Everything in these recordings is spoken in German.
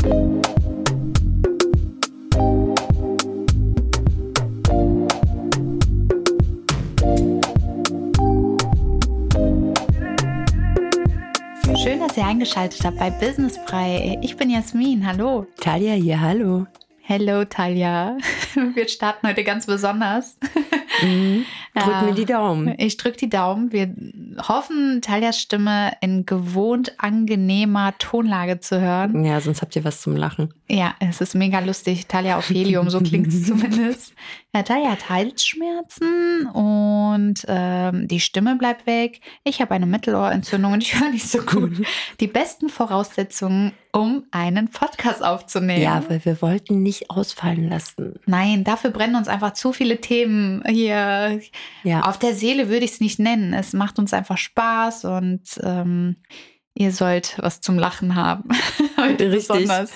Schön, dass ihr eingeschaltet habt bei Business Frei. Ich bin Jasmin. Hallo. Talia hier, hallo. Hello, Talia. Wir starten heute ganz besonders. Mhm. Drück mir die Daumen. Ich drück die Daumen. Wir hoffen, Talias Stimme in gewohnt angenehmer Tonlage zu hören. Ja, sonst habt ihr was zum Lachen. Ja, es ist mega lustig. Talia auf Helium, so klingt es zumindest. Ja, Talia hat Halsschmerzen und ähm, die Stimme bleibt weg. Ich habe eine Mittelohrentzündung und ich höre nicht so gut. Die besten Voraussetzungen, um einen Podcast aufzunehmen. Ja, weil wir wollten nicht ausfallen lassen. Nein, dafür brennen uns einfach zu viele Themen hier Ja. auf der Seele würde ich es nicht nennen. Es macht uns einfach Spaß und ähm, ihr sollt was zum Lachen haben. Heute Richtig. besonders.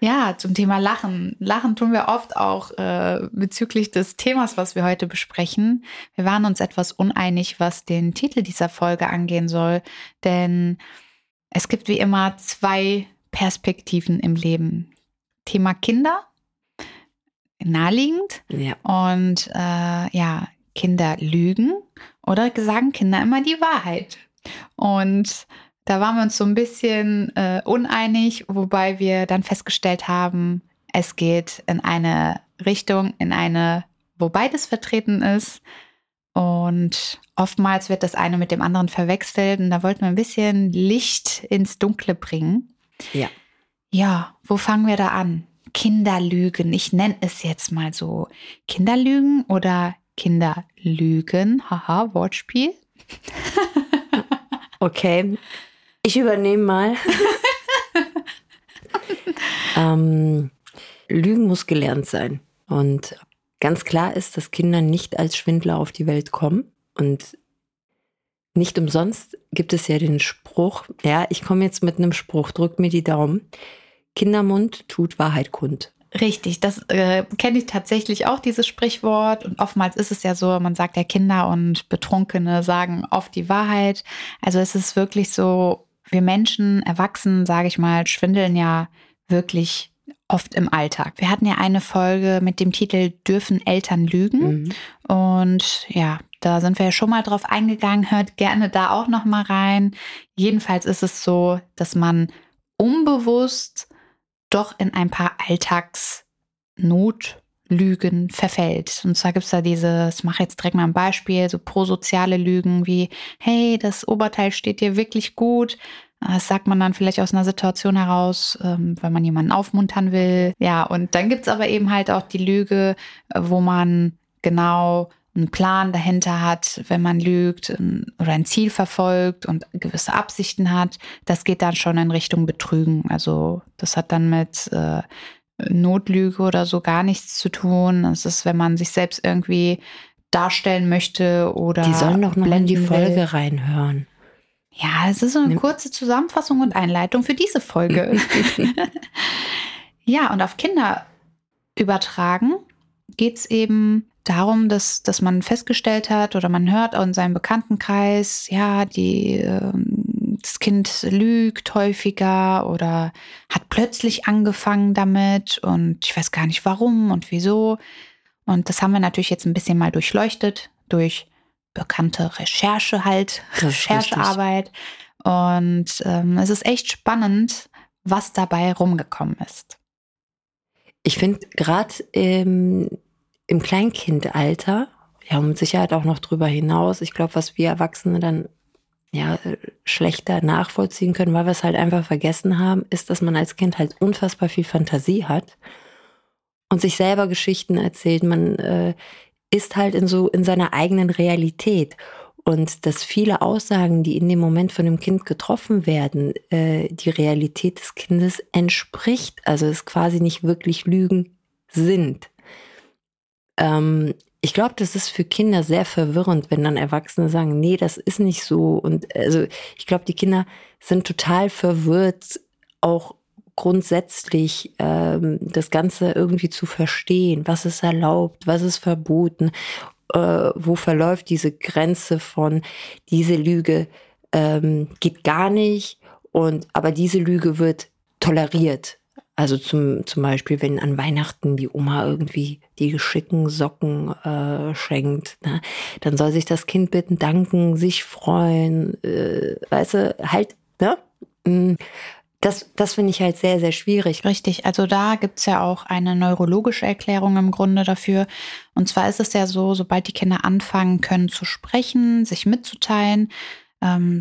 Ja, zum Thema Lachen. Lachen tun wir oft auch äh, bezüglich des Themas, was wir heute besprechen. Wir waren uns etwas uneinig, was den Titel dieser Folge angehen soll, denn es gibt wie immer zwei Perspektiven im Leben. Thema Kinder, naheliegend, Ja. und äh, ja, Kinder lügen oder sagen Kinder immer die Wahrheit. Und da waren wir uns so ein bisschen äh, uneinig, wobei wir dann festgestellt haben, es geht in eine Richtung, in eine, wo beides vertreten ist. Und oftmals wird das eine mit dem anderen verwechselt. Und da wollten wir ein bisschen Licht ins Dunkle bringen. Ja. Ja, wo fangen wir da an? Kinderlügen. Ich nenne es jetzt mal so. Kinderlügen oder Kinderlügen? Haha, Wortspiel. Okay. Ich übernehme mal. ähm, Lügen muss gelernt sein. Und ganz klar ist, dass Kinder nicht als Schwindler auf die Welt kommen. Und nicht umsonst gibt es ja den Spruch, ja, ich komme jetzt mit einem Spruch, drück mir die Daumen. Kindermund tut Wahrheit kund. Richtig, das äh, kenne ich tatsächlich auch, dieses Sprichwort. Und oftmals ist es ja so, man sagt ja, Kinder und Betrunkene sagen oft die Wahrheit. Also es ist wirklich so, wir Menschen, Erwachsenen, sage ich mal, schwindeln ja wirklich oft im Alltag. Wir hatten ja eine Folge mit dem Titel Dürfen Eltern lügen? Mhm. Und ja, da sind wir ja schon mal drauf eingegangen. Hört gerne da auch noch mal rein. Jedenfalls ist es so, dass man unbewusst doch in ein paar Alltagsnotlügen verfällt. Und zwar gibt es da dieses, ich mache jetzt direkt mal ein Beispiel, so prosoziale Lügen wie, hey, das Oberteil steht dir wirklich gut. Das sagt man dann vielleicht aus einer Situation heraus, ähm, weil man jemanden aufmuntern will. Ja, und dann gibt es aber eben halt auch die Lüge, äh, wo man genau einen Plan dahinter hat, wenn man lügt oder ein Ziel verfolgt und gewisse Absichten hat, das geht dann schon in Richtung Betrügen. Also das hat dann mit äh, Notlüge oder so gar nichts zu tun. Es ist, wenn man sich selbst irgendwie darstellen möchte oder Die sollen doch noch in die Folge will. reinhören. Ja, es ist so eine kurze Zusammenfassung und Einleitung für diese Folge. ja, und auf Kinder übertragen geht es eben darum, dass, dass man festgestellt hat oder man hört in seinem Bekanntenkreis, ja, die, ähm, das Kind lügt häufiger oder hat plötzlich angefangen damit und ich weiß gar nicht warum und wieso. Und das haben wir natürlich jetzt ein bisschen mal durchleuchtet durch bekannte Recherche halt, Recherchearbeit. Und ähm, es ist echt spannend, was dabei rumgekommen ist. Ich finde gerade im, im Kleinkindalter, ja, und mit Sicherheit auch noch drüber hinaus, ich glaube, was wir Erwachsene dann ja schlechter nachvollziehen können, weil wir es halt einfach vergessen haben, ist, dass man als Kind halt unfassbar viel Fantasie hat und sich selber Geschichten erzählt. Man äh, ist halt in so in seiner eigenen Realität. Und dass viele Aussagen, die in dem Moment von dem Kind getroffen werden, äh, die Realität des Kindes entspricht, also es quasi nicht wirklich Lügen sind. Ähm, ich glaube, das ist für Kinder sehr verwirrend, wenn dann Erwachsene sagen, nee, das ist nicht so. Und also ich glaube, die Kinder sind total verwirrt, auch grundsätzlich ähm, das Ganze irgendwie zu verstehen. Was ist erlaubt, was ist verboten, äh, wo verläuft diese Grenze von diese Lüge ähm, geht gar nicht und aber diese Lüge wird toleriert. Also zum, zum Beispiel, wenn an Weihnachten die Oma irgendwie die geschicken Socken äh, schenkt, ne, dann soll sich das Kind bitten, danken, sich freuen, äh, weißt du, halt, ne? Mm, das, das finde ich halt sehr, sehr schwierig. Richtig, also da gibt's ja auch eine neurologische Erklärung im Grunde dafür. Und zwar ist es ja so, sobald die Kinder anfangen können zu sprechen, sich mitzuteilen, ähm,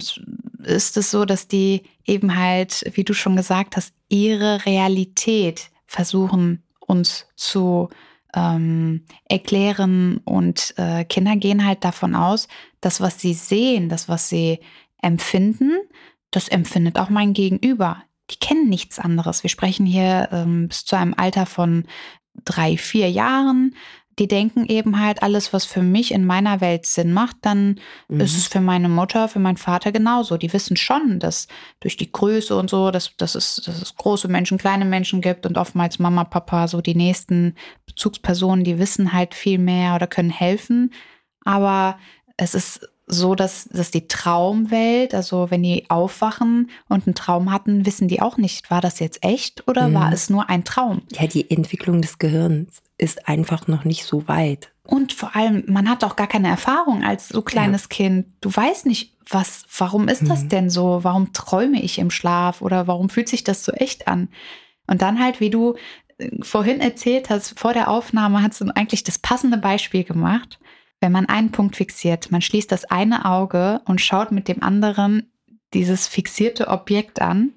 ist es so, dass die eben halt, wie du schon gesagt hast, ihre Realität versuchen uns zu ähm, erklären und äh, Kinder gehen halt davon aus, dass was sie sehen, das was sie empfinden, das empfindet auch mein Gegenüber. Die kennen nichts anderes. Wir sprechen hier ähm, bis zu einem Alter von drei, vier Jahren die denken eben halt, alles, was für mich in meiner Welt Sinn macht, dann mhm. ist es für meine Mutter, für meinen Vater genauso. Die wissen schon, dass durch die Größe und so, dass, dass, es, dass es große Menschen, kleine Menschen gibt und oftmals Mama, Papa, so die nächsten Bezugspersonen, die wissen halt viel mehr oder können helfen. Aber es ist so, dass, dass die Traumwelt, also wenn die aufwachen und einen Traum hatten, wissen die auch nicht, war das jetzt echt oder mhm. war es nur ein Traum? Ja, die Entwicklung des Gehirns ist einfach noch nicht so weit. Und vor allem, man hat auch gar keine Erfahrung als so kleines ja. Kind. Du weißt nicht, was, warum ist das mhm. denn so? Warum träume ich im Schlaf oder warum fühlt sich das so echt an? Und dann halt, wie du äh, vorhin erzählt hast, vor der Aufnahme hast du eigentlich das passende Beispiel gemacht. Wenn man einen Punkt fixiert, man schließt das eine Auge und schaut mit dem anderen dieses fixierte Objekt an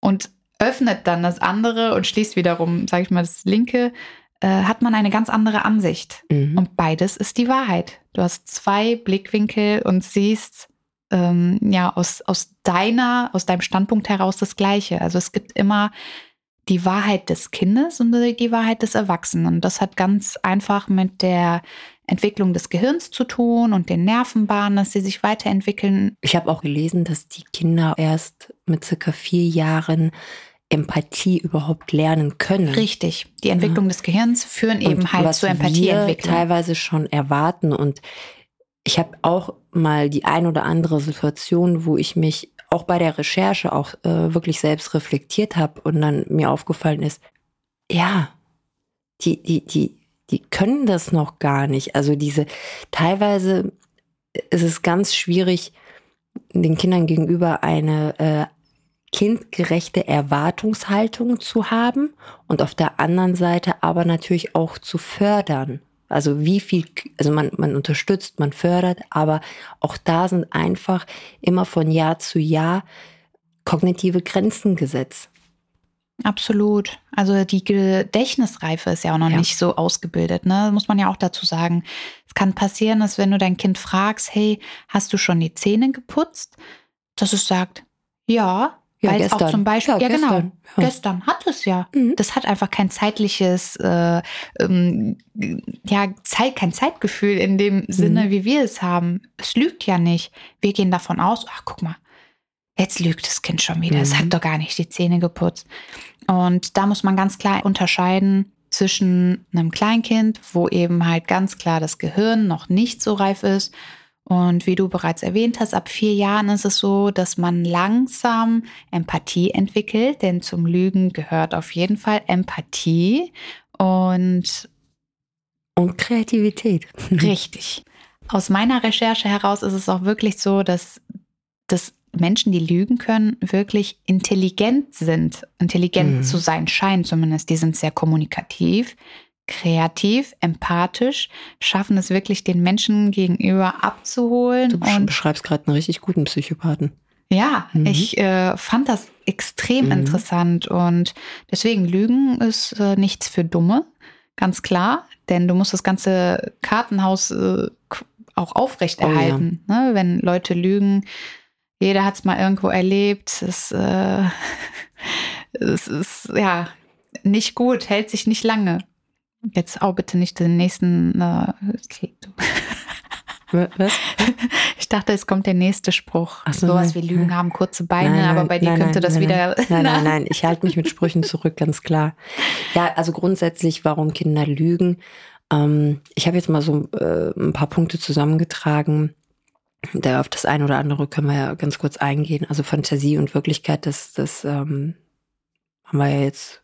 und öffnet dann das andere und schließt wiederum, sage ich mal, das linke äh, hat man eine ganz andere Ansicht. Mhm. Und beides ist die Wahrheit. Du hast zwei Blickwinkel und siehst ähm, ja aus, aus deiner, aus deinem Standpunkt heraus das Gleiche. Also es gibt immer die Wahrheit des Kindes und die Wahrheit des Erwachsenen. Und das hat ganz einfach mit der Entwicklung des Gehirns zu tun und den Nervenbahnen, dass sie sich weiterentwickeln. Ich habe auch gelesen, dass die Kinder erst mit circa vier Jahren Empathie überhaupt lernen können. Richtig. Die Entwicklung ja. des Gehirns führen eben und halt zur Empathieentwicklung. teilweise schon erwarten und ich habe auch mal die ein oder andere Situation, wo ich mich auch bei der Recherche auch äh, wirklich selbst reflektiert habe und dann mir aufgefallen ist, ja, die, die, die, die können das noch gar nicht. Also diese, teilweise ist es ganz schwierig, den Kindern gegenüber eine äh, kindgerechte Erwartungshaltung zu haben und auf der anderen Seite aber natürlich auch zu fördern. Also wie viel, also man, man unterstützt, man fördert, aber auch da sind einfach immer von Jahr zu Jahr kognitive Grenzen gesetzt. Absolut. Also die Gedächtnisreife ist ja auch noch ja. nicht so ausgebildet, ne? Muss man ja auch dazu sagen. Es kann passieren, dass wenn du dein Kind fragst, hey, hast du schon die Zähne geputzt? Dass es sagt, ja, ja, Weil gestern. es auch zum Beispiel, ja, ja genau, gestern. Ja. gestern hat es ja. Mhm. Das hat einfach kein zeitliches, äh, ähm, ja, Zeit, kein Zeitgefühl in dem Sinne, mhm. wie wir es haben. Es lügt ja nicht. Wir gehen davon aus, ach, guck mal, jetzt lügt das Kind schon wieder. Mhm. Es hat doch gar nicht die Zähne geputzt. Und da muss man ganz klar unterscheiden zwischen einem Kleinkind, wo eben halt ganz klar das Gehirn noch nicht so reif ist und wie du bereits erwähnt hast, ab vier Jahren ist es so, dass man langsam Empathie entwickelt, denn zum Lügen gehört auf jeden Fall Empathie und und Kreativität. Richtig. Aus meiner Recherche heraus ist es auch wirklich so, dass, dass Menschen, die lügen können, wirklich intelligent sind, intelligent mhm. zu sein scheinen zumindest. Die sind sehr kommunikativ, kreativ, empathisch, schaffen es wirklich, den Menschen gegenüber abzuholen. Du und beschreibst gerade einen richtig guten Psychopathen. Ja, mhm. ich äh, fand das extrem mhm. interessant und deswegen Lügen ist äh, nichts für Dumme, ganz klar, denn du musst das ganze Kartenhaus äh, auch aufrechterhalten. Oh, ja. ne? Wenn Leute lügen, jeder hat es mal irgendwo erlebt, es, äh, es ist ja nicht gut, hält sich nicht lange. Jetzt auch bitte nicht den nächsten. Äh, Was? Ich dachte, es kommt der nächste Spruch. Ach so, Sowas wie Lügen haben kurze Beine, nein, nein, aber bei dir könnte das wieder. Nein, nein, nein, ich halte mich mit Sprüchen zurück, ganz klar. Ja, also grundsätzlich, warum Kinder lügen. Ähm, ich habe jetzt mal so äh, ein paar Punkte zusammengetragen. Da auf das eine oder andere können wir ja ganz kurz eingehen. Also Fantasie und Wirklichkeit, das, das ähm, haben wir ja jetzt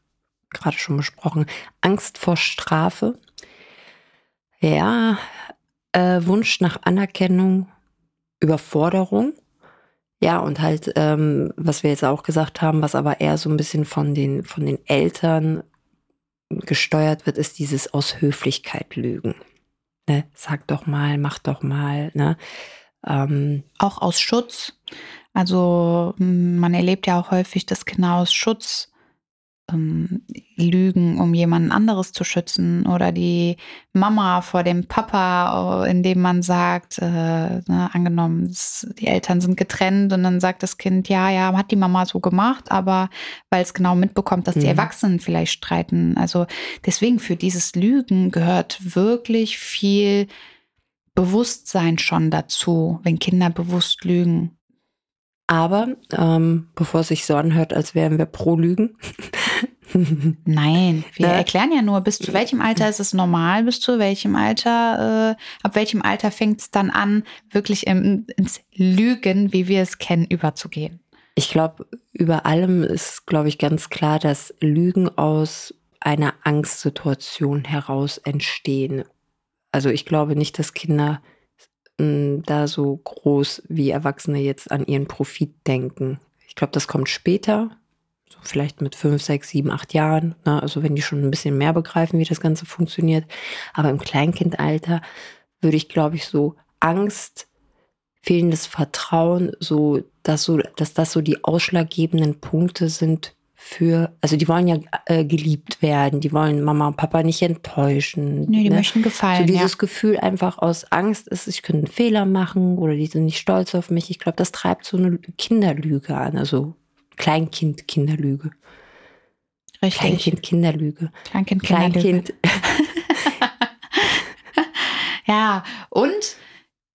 gerade schon besprochen. Angst vor Strafe. Ja, äh, Wunsch nach Anerkennung, Überforderung. Ja, und halt, ähm, was wir jetzt auch gesagt haben, was aber eher so ein bisschen von den, von den Eltern gesteuert wird, ist dieses aus Höflichkeit lügen. Ne? Sag doch mal, mach doch mal. Ne? Ähm, auch aus Schutz. Also man erlebt ja auch häufig, dass Kinder aus Schutz ähm, lügen, um jemanden anderes zu schützen oder die Mama vor dem Papa, äh, indem man sagt, äh, ne, angenommen, die Eltern sind getrennt und dann sagt das Kind, ja, ja, hat die Mama so gemacht, aber weil es genau mitbekommt, dass die mhm. Erwachsenen vielleicht streiten. Also deswegen für dieses Lügen gehört wirklich viel Bewusstsein schon dazu, wenn Kinder bewusst lügen. Aber ähm, bevor es sich so anhört, als wären wir pro Lügen. Nein, wir ne? erklären ja nur, bis zu welchem Alter ist es normal, bis zu welchem Alter, äh, ab welchem Alter fängt es dann an, wirklich im, ins Lügen, wie wir es kennen, überzugehen. Ich glaube, über allem ist, glaube ich, ganz klar, dass Lügen aus einer Angstsituation heraus entstehen. Also ich glaube nicht, dass Kinder da so groß wie Erwachsene jetzt an ihren Profit denken. Ich glaube, das kommt später, so vielleicht mit fünf, sechs, sieben, acht Jahren. Ne? Also wenn die schon ein bisschen mehr begreifen, wie das Ganze funktioniert. Aber im Kleinkindalter würde ich, glaube ich, so Angst, fehlendes Vertrauen, so dass so, dass das so die ausschlaggebenden Punkte sind für, also die wollen ja äh, geliebt werden, die wollen Mama und Papa nicht enttäuschen. Nee, die ne? möchten gefallen. So dieses ja. Gefühl einfach aus Angst ist, ich könnte einen Fehler machen oder die sind nicht stolz auf mich. Ich glaube, das treibt so eine Kinderlüge an, also Kleinkind-Kinderlüge. Richtig. Kleinkind-Kinderlüge. Kleinkind-Kinderlüge. Kleinkind. ja, und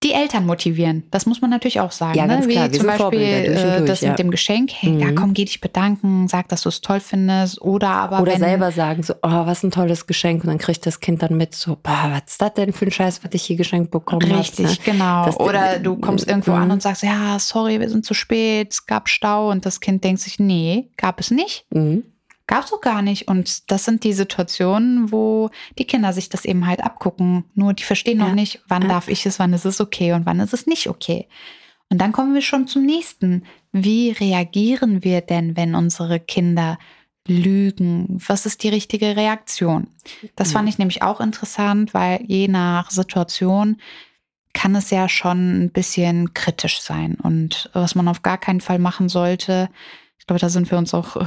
die Eltern motivieren. Das muss man natürlich auch sagen. Ja, ne? ganz klar. Wie zum Beispiel äh, das ja. mit dem Geschenk. Hey, mhm. ja, komm, geh dich bedanken, sag, dass du es toll findest. Oder aber. Oder wenn, selber sagen, so, oh, was ein tolles Geschenk. Und dann kriegt das Kind dann mit, so, boah, was ist das denn für ein Scheiß, was ich hier geschenkt bekommen habe. Richtig, hab, ne? genau. Das, Oder du kommst irgendwo mhm. an und sagst, ja, sorry, wir sind zu spät, es gab Stau. Und das Kind denkt sich, nee, gab es nicht. Mhm. Gab es doch gar nicht. Und das sind die Situationen, wo die Kinder sich das eben halt abgucken. Nur die verstehen ja. noch nicht, wann ja. darf ich es, wann ist es okay und wann ist es nicht okay. Und dann kommen wir schon zum nächsten. Wie reagieren wir denn, wenn unsere Kinder lügen? Was ist die richtige Reaktion? Das fand ich nämlich auch interessant, weil je nach Situation kann es ja schon ein bisschen kritisch sein. Und was man auf gar keinen Fall machen sollte, ich glaube, da sind wir uns auch äh,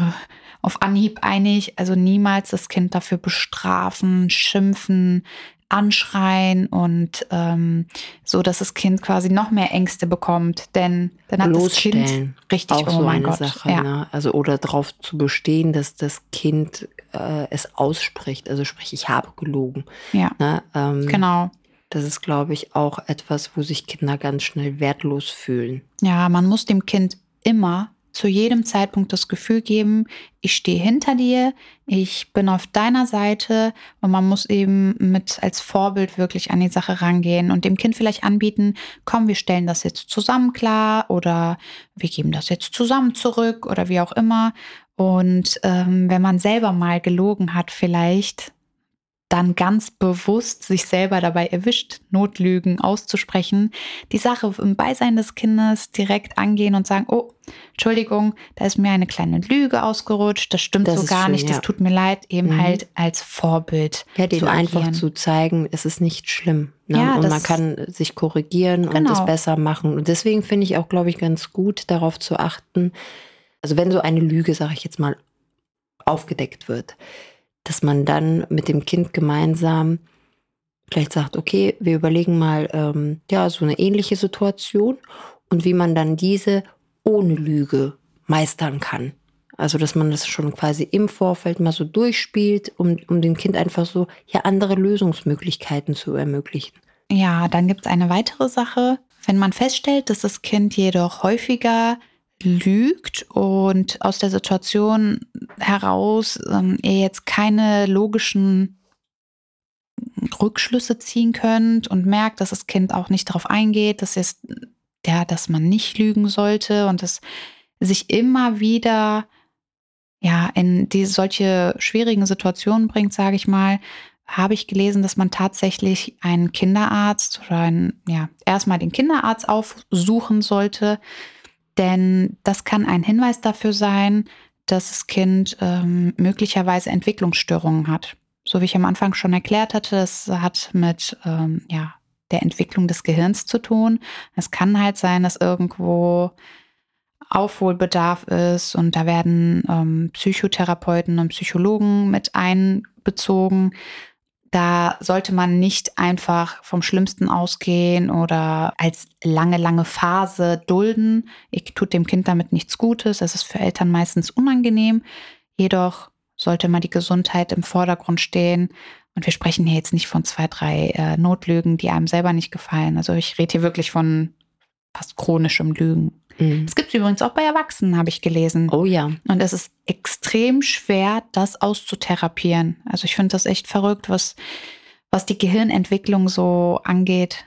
auf Anhieb einig. Also niemals das Kind dafür bestrafen, schimpfen, anschreien und ähm, so, dass das Kind quasi noch mehr Ängste bekommt, denn dann hat das Kind richtig auch oh so mein eine Gott. Sache, ja. ne? also oder darauf zu bestehen, dass das Kind äh, es ausspricht, also sprich, ich habe gelogen. Ja, ne? ähm, genau. Das ist, glaube ich, auch etwas, wo sich Kinder ganz schnell wertlos fühlen. Ja, man muss dem Kind immer zu jedem Zeitpunkt das Gefühl geben, ich stehe hinter dir, ich bin auf deiner Seite und man muss eben mit als Vorbild wirklich an die Sache rangehen und dem Kind vielleicht anbieten, komm, wir stellen das jetzt zusammen klar oder wir geben das jetzt zusammen zurück oder wie auch immer. Und ähm, wenn man selber mal gelogen hat, vielleicht dann ganz bewusst sich selber dabei erwischt, Notlügen auszusprechen, die Sache im Beisein des Kindes direkt angehen und sagen, oh, Entschuldigung, da ist mir eine kleine Lüge ausgerutscht, das stimmt das so gar schön, nicht, ja. das tut mir leid, eben mhm. halt als Vorbild. Ja, dem einfach zu zeigen, es ist nicht schlimm. Ne? Ja, und man kann sich korrigieren genau. und es besser machen. Und deswegen finde ich auch, glaube ich, ganz gut, darauf zu achten, also wenn so eine Lüge, sage ich jetzt mal, aufgedeckt wird, dass man dann mit dem Kind gemeinsam vielleicht sagt, okay, wir überlegen mal, ähm, ja, so eine ähnliche Situation und wie man dann diese ohne Lüge meistern kann. Also, dass man das schon quasi im Vorfeld mal so durchspielt, um, um dem Kind einfach so ja andere Lösungsmöglichkeiten zu ermöglichen. Ja, dann gibt es eine weitere Sache. Wenn man feststellt, dass das Kind jedoch häufiger lügt und aus der Situation heraus ähm, ihr jetzt keine logischen Rückschlüsse ziehen könnt und merkt, dass das Kind auch nicht darauf eingeht, dass es ja, dass man nicht lügen sollte und es sich immer wieder ja, in die solche schwierigen Situationen bringt, sage ich mal, habe ich gelesen, dass man tatsächlich einen Kinderarzt oder einen, ja, erstmal den Kinderarzt aufsuchen sollte. Denn das kann ein Hinweis dafür sein, dass das Kind ähm, möglicherweise Entwicklungsstörungen hat. So wie ich am Anfang schon erklärt hatte, es hat mit ähm, ja, der Entwicklung des Gehirns zu tun. Es kann halt sein, dass irgendwo Aufholbedarf ist und da werden ähm, Psychotherapeuten und Psychologen mit einbezogen. Da sollte man nicht einfach vom Schlimmsten ausgehen oder als lange, lange Phase dulden. Ich tut dem Kind damit nichts Gutes. Es ist für Eltern meistens unangenehm. Jedoch sollte mal die Gesundheit im Vordergrund stehen. Und wir sprechen hier jetzt nicht von zwei, drei äh, Notlügen, die einem selber nicht gefallen. Also ich rede hier wirklich von fast chronischem Lügen. Mhm. Es gibt übrigens auch bei Erwachsenen, habe ich gelesen. Oh ja. Und es ist extrem schwer, das auszutherapieren. Also ich finde das echt verrückt, was, was die Gehirnentwicklung so angeht.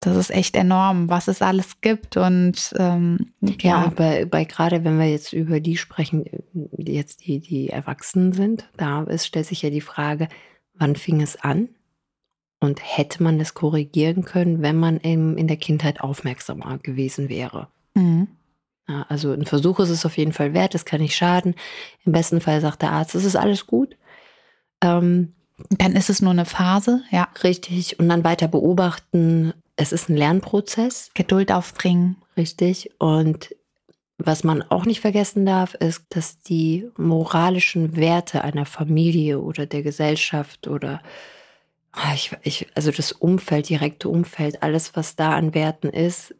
Das ist echt enorm, was es alles gibt. Und ähm, ja, ja bei, bei gerade wenn wir jetzt über die sprechen, die jetzt die, die Erwachsenen sind, da ist, stellt sich ja die Frage, wann fing es an? Und hätte man es korrigieren können, wenn man in, in der Kindheit aufmerksamer gewesen wäre? Mhm. Ja, also ein Versuch ist es auf jeden Fall wert, es kann nicht schaden. Im besten Fall sagt der Arzt, es ist alles gut. Ähm, dann ist es nur eine Phase, ja. Richtig. Und dann weiter beobachten. Es ist ein Lernprozess. Geduld aufbringen. Richtig. Und was man auch nicht vergessen darf, ist, dass die moralischen Werte einer Familie oder der Gesellschaft oder ah, ich, ich, also das Umfeld, direkte Umfeld, alles, was da an Werten ist,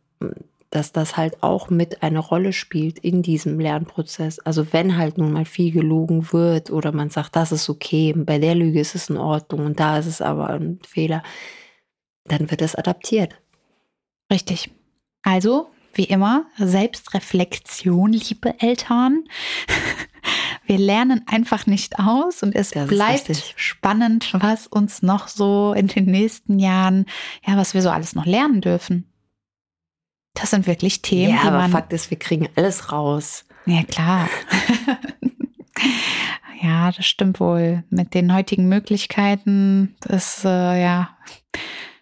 dass das halt auch mit eine Rolle spielt in diesem Lernprozess. Also wenn halt nun mal viel gelogen wird oder man sagt, das ist okay, bei der Lüge ist es in Ordnung und da ist es aber ein Fehler, dann wird es adaptiert. Richtig. Also, wie immer, Selbstreflexion, liebe Eltern. Wir lernen einfach nicht aus und es das bleibt spannend, was uns noch so in den nächsten Jahren, ja, was wir so alles noch lernen dürfen. Das sind wirklich Themen, ja, die aber Fakt ist, wir kriegen alles raus. Ja, klar. ja, das stimmt wohl. Mit den heutigen Möglichkeiten, das, äh, ja,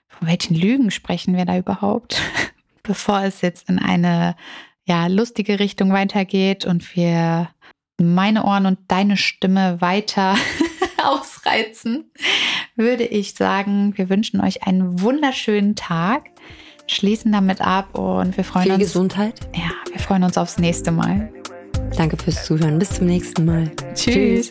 von welchen Lügen sprechen wir da überhaupt? Bevor es jetzt in eine, ja, lustige Richtung weitergeht und wir meine Ohren und deine Stimme weiter ausreizen, würde ich sagen, wir wünschen euch einen wunderschönen Tag schließen damit ab und wir freuen Viel uns. Gesundheit. Ja, wir freuen uns aufs nächste Mal. Danke fürs Zuhören. Bis zum nächsten Mal. Tschüss. Tschüss.